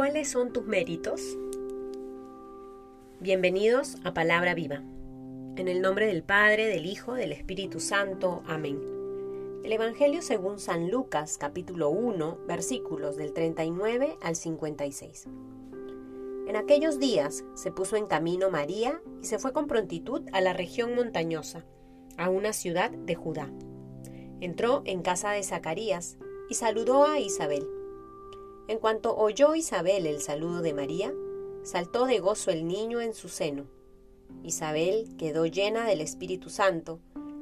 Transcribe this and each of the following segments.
¿Cuáles son tus méritos? Bienvenidos a Palabra Viva. En el nombre del Padre, del Hijo, del Espíritu Santo. Amén. El Evangelio según San Lucas, capítulo 1, versículos del 39 al 56. En aquellos días se puso en camino María y se fue con prontitud a la región montañosa, a una ciudad de Judá. Entró en casa de Zacarías y saludó a Isabel. En cuanto oyó Isabel el saludo de María, saltó de gozo el niño en su seno. Isabel quedó llena del Espíritu Santo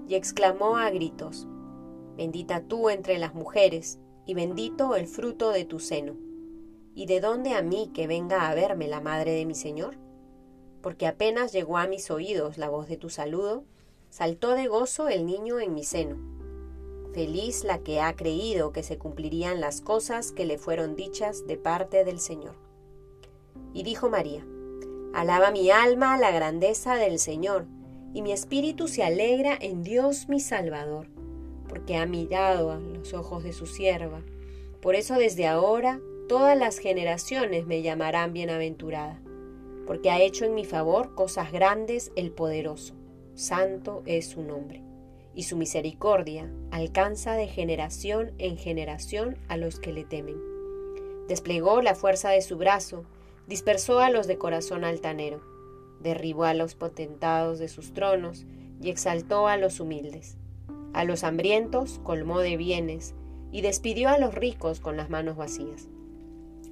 y exclamó a gritos, Bendita tú entre las mujeres, y bendito el fruto de tu seno. ¿Y de dónde a mí que venga a verme la madre de mi Señor? Porque apenas llegó a mis oídos la voz de tu saludo, saltó de gozo el niño en mi seno. Feliz la que ha creído que se cumplirían las cosas que le fueron dichas de parte del Señor. Y dijo María, Alaba mi alma la grandeza del Señor, y mi espíritu se alegra en Dios mi Salvador, porque ha mirado a los ojos de su sierva. Por eso desde ahora todas las generaciones me llamarán bienaventurada, porque ha hecho en mi favor cosas grandes el poderoso. Santo es su nombre y su misericordia alcanza de generación en generación a los que le temen. Desplegó la fuerza de su brazo, dispersó a los de corazón altanero, derribó a los potentados de sus tronos y exaltó a los humildes. A los hambrientos colmó de bienes y despidió a los ricos con las manos vacías.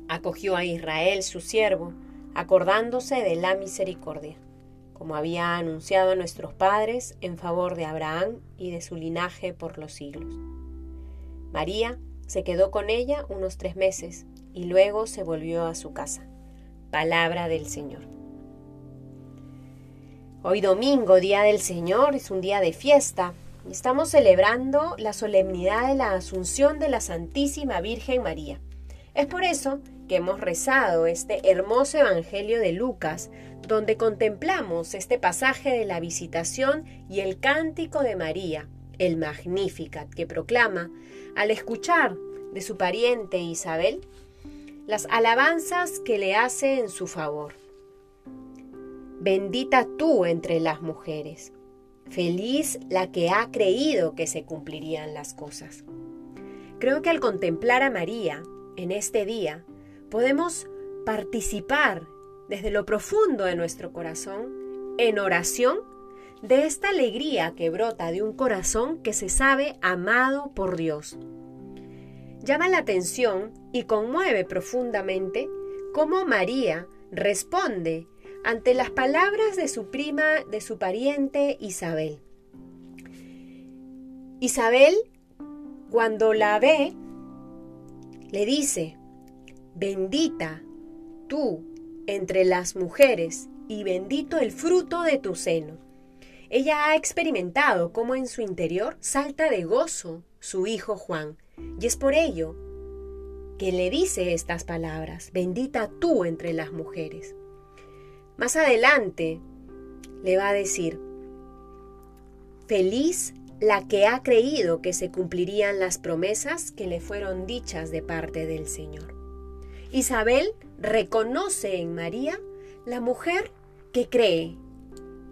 Acogió a Israel su siervo, acordándose de la misericordia como había anunciado a nuestros padres en favor de Abraham y de su linaje por los siglos. María se quedó con ella unos tres meses y luego se volvió a su casa. Palabra del Señor. Hoy domingo, Día del Señor, es un día de fiesta. Estamos celebrando la solemnidad de la Asunción de la Santísima Virgen María. Es por eso que hemos rezado este hermoso Evangelio de Lucas, donde contemplamos este pasaje de la visitación y el cántico de María, el Magnificat, que proclama, al escuchar de su pariente Isabel, las alabanzas que le hace en su favor. Bendita tú entre las mujeres, feliz la que ha creído que se cumplirían las cosas. Creo que al contemplar a María en este día, podemos participar desde lo profundo de nuestro corazón en oración de esta alegría que brota de un corazón que se sabe amado por Dios. Llama la atención y conmueve profundamente cómo María responde ante las palabras de su prima, de su pariente Isabel. Isabel, cuando la ve, le dice, bendita tú entre las mujeres y bendito el fruto de tu seno. Ella ha experimentado cómo en su interior salta de gozo su hijo Juan, y es por ello que le dice estas palabras, bendita tú entre las mujeres. Más adelante le va a decir, feliz la que ha creído que se cumplirían las promesas que le fueron dichas de parte del Señor. Isabel reconoce en María la mujer que cree,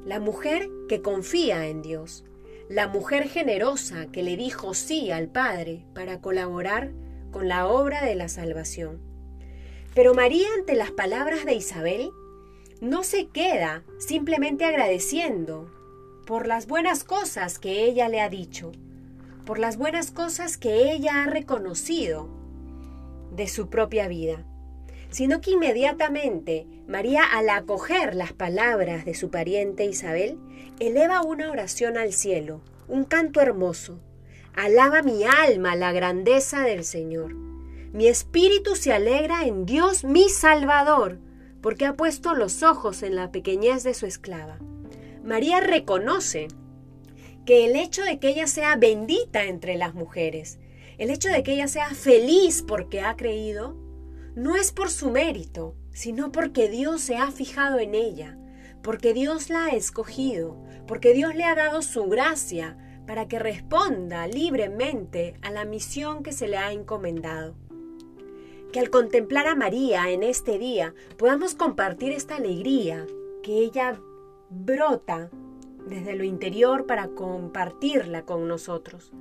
la mujer que confía en Dios, la mujer generosa que le dijo sí al Padre para colaborar con la obra de la salvación. Pero María ante las palabras de Isabel no se queda simplemente agradeciendo por las buenas cosas que ella le ha dicho, por las buenas cosas que ella ha reconocido de su propia vida, sino que inmediatamente María, al acoger las palabras de su pariente Isabel, eleva una oración al cielo, un canto hermoso. Alaba mi alma la grandeza del Señor. Mi espíritu se alegra en Dios mi Salvador, porque ha puesto los ojos en la pequeñez de su esclava. María reconoce que el hecho de que ella sea bendita entre las mujeres, el hecho de que ella sea feliz porque ha creído, no es por su mérito, sino porque Dios se ha fijado en ella, porque Dios la ha escogido, porque Dios le ha dado su gracia para que responda libremente a la misión que se le ha encomendado. que al contemplar a María en este día podamos compartir esta alegría que ella brota desde lo interior para compartirla con nosotros.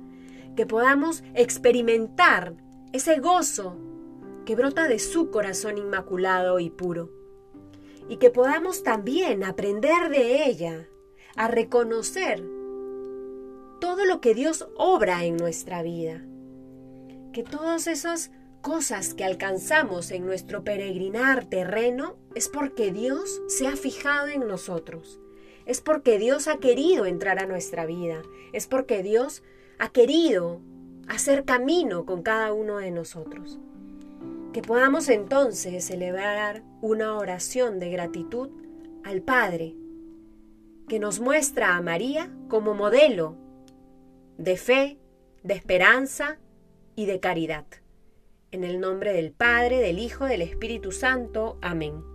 Que podamos experimentar ese gozo que brota de su corazón inmaculado y puro. Y que podamos también aprender de ella a reconocer todo lo que Dios obra en nuestra vida. Que todas esas cosas que alcanzamos en nuestro peregrinar terreno es porque Dios se ha fijado en nosotros. Es porque Dios ha querido entrar a nuestra vida. Es porque Dios ha querido hacer camino con cada uno de nosotros. Que podamos entonces celebrar una oración de gratitud al Padre, que nos muestra a María como modelo de fe, de esperanza y de caridad. En el nombre del Padre, del Hijo, del Espíritu Santo. Amén.